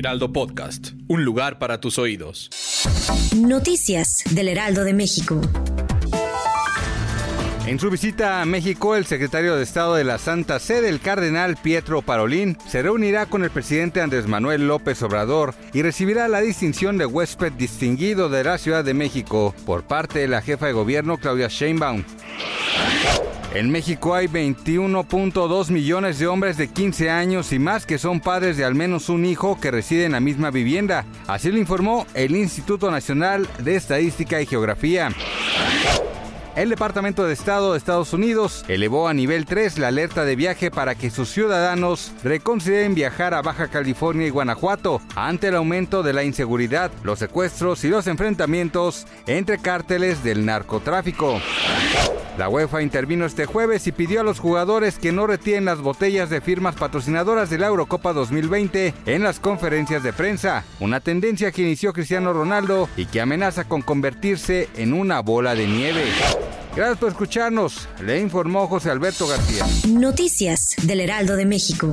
Heraldo Podcast, un lugar para tus oídos. Noticias del Heraldo de México. En su visita a México, el secretario de Estado de la Santa Sede, el cardenal Pietro Parolín, se reunirá con el presidente Andrés Manuel López Obrador y recibirá la distinción de huésped distinguido de la Ciudad de México por parte de la jefa de gobierno Claudia Sheinbaum. En México hay 21.2 millones de hombres de 15 años y más que son padres de al menos un hijo que reside en la misma vivienda. Así lo informó el Instituto Nacional de Estadística y Geografía. El Departamento de Estado de Estados Unidos elevó a nivel 3 la alerta de viaje para que sus ciudadanos reconsideren viajar a Baja California y Guanajuato ante el aumento de la inseguridad, los secuestros y los enfrentamientos entre cárteles del narcotráfico. La UEFA intervino este jueves y pidió a los jugadores que no retiren las botellas de firmas patrocinadoras de la Eurocopa 2020 en las conferencias de prensa, una tendencia que inició Cristiano Ronaldo y que amenaza con convertirse en una bola de nieve. Gracias por escucharnos, le informó José Alberto García. Noticias del Heraldo de México.